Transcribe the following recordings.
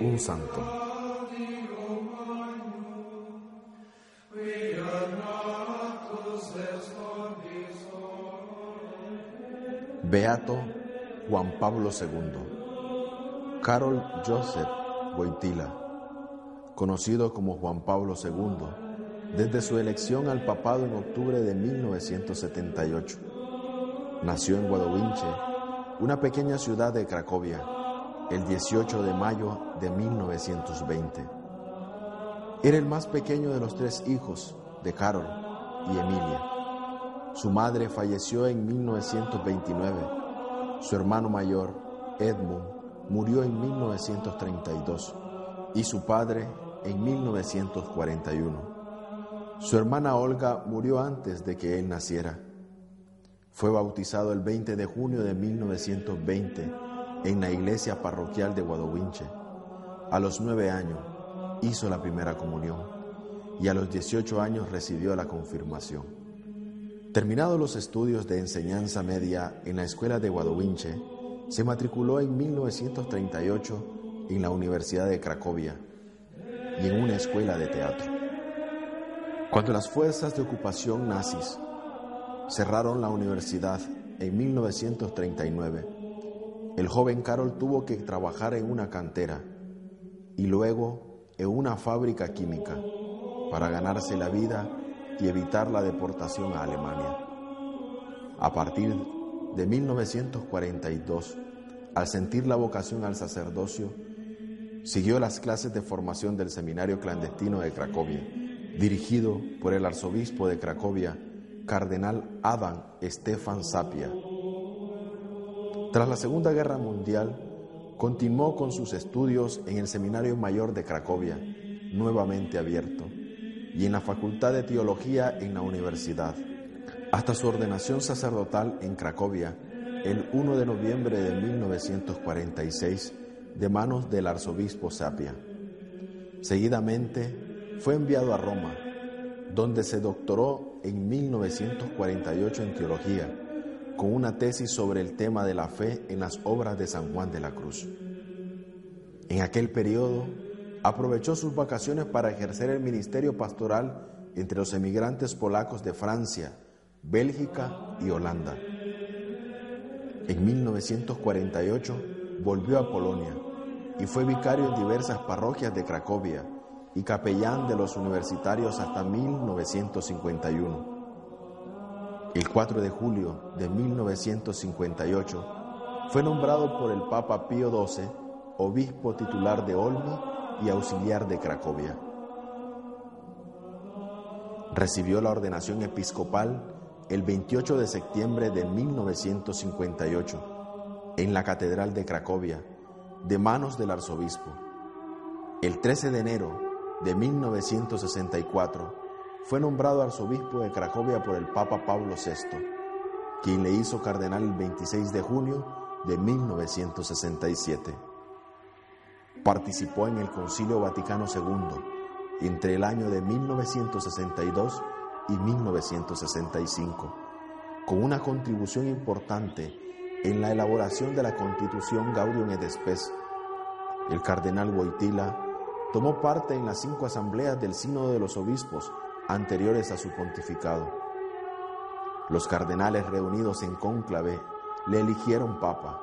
un santo. Beato Juan Pablo II. Carol Joseph Boitila, conocido como Juan Pablo II, desde su elección al papado en octubre de 1978. Nació en Guadowinche, una pequeña ciudad de Cracovia, el 18 de mayo de 1920. Era el más pequeño de los tres hijos de Carol y Emilia. Su madre falleció en 1929. Su hermano mayor, Edmund, murió en 1932 y su padre en 1941. Su hermana Olga murió antes de que él naciera. Fue bautizado el 20 de junio de 1920 en la iglesia parroquial de Guadowinche. A los nueve años hizo la primera comunión y a los 18 años recibió la confirmación. Terminados los estudios de enseñanza media en la escuela de Guadowinche, se matriculó en 1938 en la Universidad de Cracovia y en una escuela de teatro. Cuando las fuerzas de ocupación nazis cerraron la universidad en 1939, el joven Carol tuvo que trabajar en una cantera y luego en una fábrica química para ganarse la vida y evitar la deportación a Alemania. A partir de 1942, al sentir la vocación al sacerdocio, siguió las clases de formación del Seminario Clandestino de Cracovia, dirigido por el arzobispo de Cracovia, cardenal Adam Stefan Sapia. Tras la Segunda Guerra Mundial, continuó con sus estudios en el Seminario Mayor de Cracovia, nuevamente abierto, y en la Facultad de Teología en la universidad, hasta su ordenación sacerdotal en Cracovia el 1 de noviembre de 1946 de manos del arzobispo Sapia. Seguidamente fue enviado a Roma, donde se doctoró en 1948 en teología, con una tesis sobre el tema de la fe en las obras de San Juan de la Cruz. En aquel periodo, aprovechó sus vacaciones para ejercer el ministerio pastoral entre los emigrantes polacos de Francia, Bélgica y Holanda. En 1948 volvió a Polonia y fue vicario en diversas parroquias de Cracovia y capellán de los universitarios hasta 1951. El 4 de julio de 1958 fue nombrado por el Papa Pío XII obispo titular de Olmi y auxiliar de Cracovia. Recibió la ordenación episcopal el 28 de septiembre de 1958 en la Catedral de Cracovia, de manos del arzobispo. El 13 de enero de 1964 fue nombrado arzobispo de Cracovia por el Papa Pablo VI, quien le hizo cardenal el 26 de junio de 1967. Participó en el Concilio Vaticano II entre el año de 1962 y 1965, con una contribución importante en la elaboración de la Constitución Gaudium et Spes. El cardenal Boitila tomó parte en las cinco asambleas del Sínodo de los Obispos anteriores a su pontificado. Los cardenales reunidos en cónclave le eligieron papa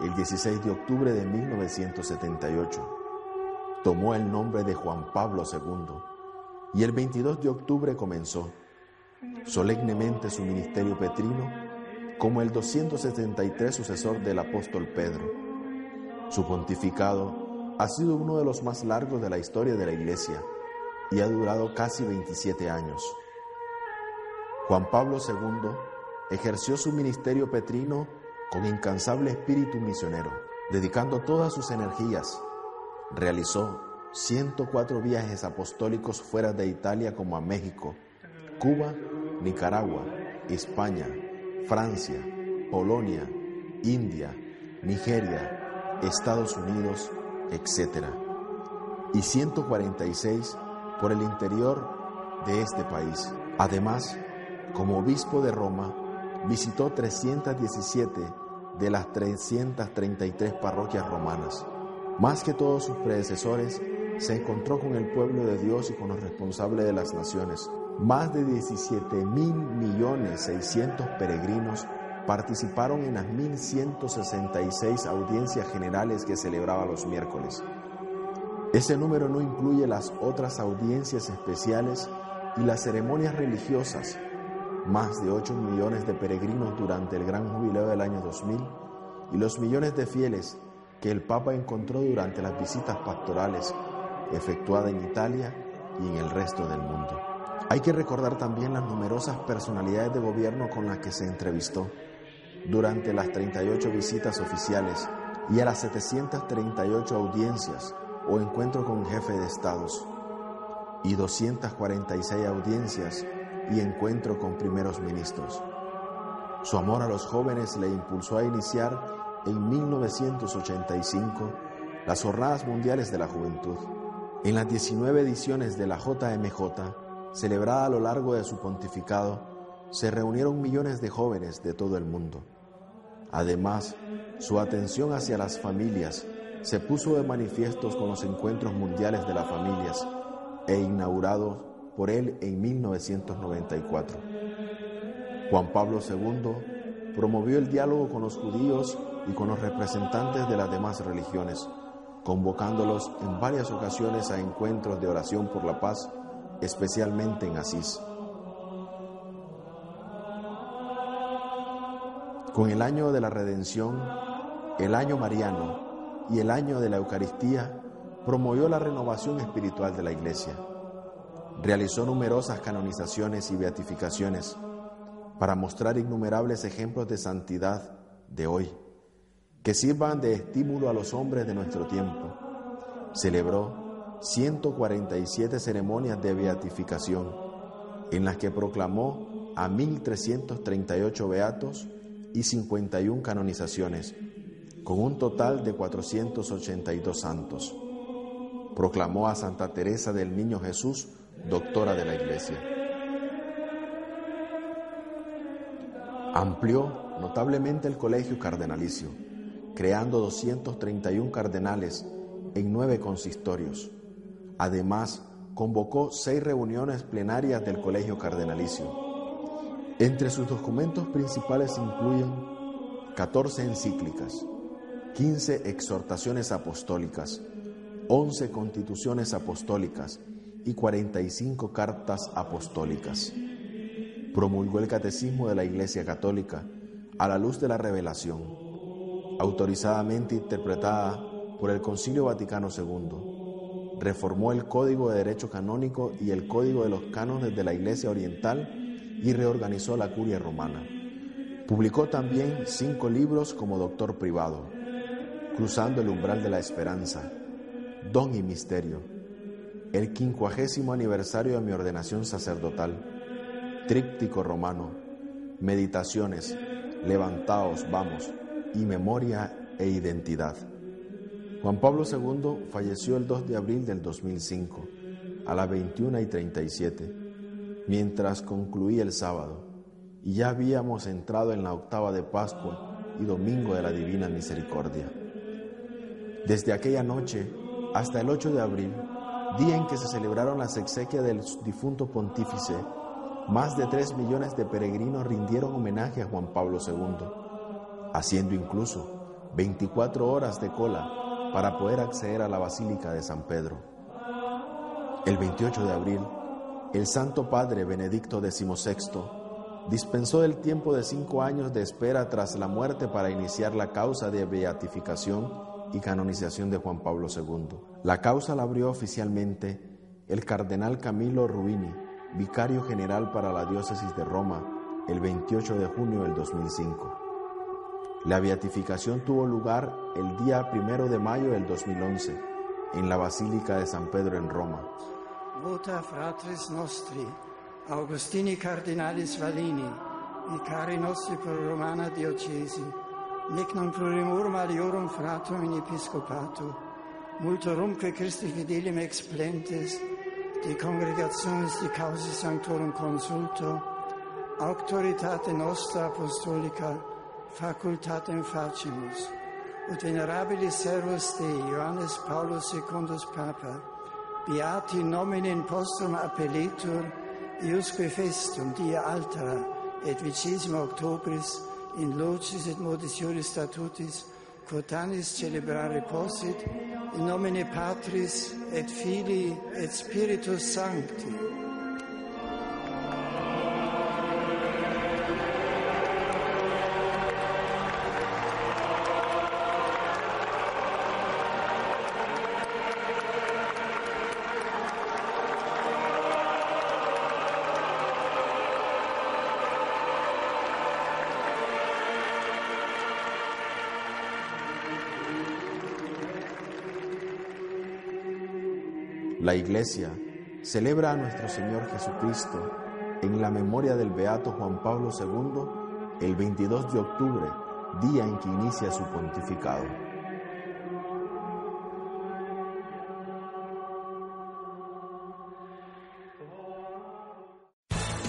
el 16 de octubre de 1978. Tomó el nombre de Juan Pablo II y el 22 de octubre comenzó solemnemente su ministerio petrino como el 273 sucesor del apóstol Pedro. Su pontificado ha sido uno de los más largos de la historia de la Iglesia y ha durado casi 27 años. Juan Pablo II ejerció su ministerio petrino con incansable espíritu misionero, dedicando todas sus energías. Realizó 104 viajes apostólicos fuera de Italia como a México, Cuba, Nicaragua, España, Francia, Polonia, India, Nigeria, Estados Unidos, etc. Y 146 por el interior de este país. Además, como obispo de Roma, visitó 317 de las 333 parroquias romanas. Más que todos sus predecesores, se encontró con el pueblo de Dios y con los responsables de las naciones. Más de 17 mil millones 600 peregrinos participaron en las 1166 audiencias generales que celebraba los miércoles. Ese número no incluye las otras audiencias especiales y las ceremonias religiosas. Más de 8 millones de peregrinos durante el gran jubileo del año 2000 y los millones de fieles que el Papa encontró durante las visitas pastorales efectuadas en Italia y en el resto del mundo. Hay que recordar también las numerosas personalidades de gobierno con las que se entrevistó durante las 38 visitas oficiales y a las 738 audiencias o encuentros con jefe de estados y 246 audiencias y encuentro con primeros ministros. Su amor a los jóvenes le impulsó a iniciar en 1985 las Jornadas Mundiales de la Juventud. En las 19 ediciones de la JMJ, celebrada a lo largo de su pontificado, se reunieron millones de jóvenes de todo el mundo. Además, su atención hacia las familias se puso de manifiestos con los encuentros mundiales de las familias e inaugurados por él en 1994. Juan Pablo II promovió el diálogo con los judíos y con los representantes de las demás religiones, convocándolos en varias ocasiones a encuentros de oración por la paz, especialmente en Asís. Con el año de la redención, el año mariano y el año de la Eucaristía, promovió la renovación espiritual de la Iglesia. Realizó numerosas canonizaciones y beatificaciones para mostrar innumerables ejemplos de santidad de hoy, que sirvan de estímulo a los hombres de nuestro tiempo. Celebró 147 ceremonias de beatificación, en las que proclamó a 1.338 beatos y 51 canonizaciones, con un total de 482 santos. Proclamó a Santa Teresa del Niño Jesús, doctora de la Iglesia. Amplió notablemente el colegio cardenalicio, creando 231 cardenales en nueve consistorios. Además, convocó seis reuniones plenarias del colegio cardenalicio entre sus documentos principales incluyen 14 encíclicas, 15 exhortaciones apostólicas, 11 constituciones apostólicas y 45 cartas apostólicas. Promulgó el Catecismo de la Iglesia Católica a la luz de la revelación, autorizadamente interpretada por el Concilio Vaticano II. Reformó el Código de Derecho Canónico y el Código de los Cánones de la Iglesia Oriental y reorganizó la curia romana. Publicó también cinco libros como doctor privado, Cruzando el umbral de la esperanza, Don y Misterio, el quincuagésimo aniversario de mi ordenación sacerdotal, Tríptico Romano, Meditaciones, Levantaos, vamos, y Memoria e Identidad. Juan Pablo II falleció el 2 de abril del 2005, a las 21 y 37 mientras concluía el sábado, y ya habíamos entrado en la octava de Pascua y domingo de la Divina Misericordia. Desde aquella noche hasta el 8 de abril, día en que se celebraron las exequias del difunto pontífice, más de 3 millones de peregrinos rindieron homenaje a Juan Pablo II, haciendo incluso 24 horas de cola para poder acceder a la Basílica de San Pedro. El 28 de abril, el Santo Padre Benedicto XVI dispensó el tiempo de cinco años de espera tras la muerte para iniciar la causa de beatificación y canonización de Juan Pablo II. La causa la abrió oficialmente el cardenal Camilo Ruini, vicario general para la diócesis de Roma, el 28 de junio del 2005. La beatificación tuvo lugar el día 1 de mayo del 2011 en la Basílica de San Pedro en Roma. Vota fratris nostri, Augustini cardinalis Valini, vicari nostri per Romana diocesi, nec non plurimur aliorum fratum in episcopatu, multorumque Christi fidelium explentes, de congregationis de causi sanctorum consulto, auctoritate nostra apostolica facultatem facimus, ut venerabilis servus Dei Ioannes Paulus secundus Papa, beati in postum appellitur, iusque festum die altera, et vicissima octobris, in locis et modis iuris statutis, quotanis celebrare possit, in nomine Patris et Filii et Spiritus Sancti. La Iglesia celebra a nuestro Señor Jesucristo en la memoria del Beato Juan Pablo II el 22 de octubre, día en que inicia su pontificado.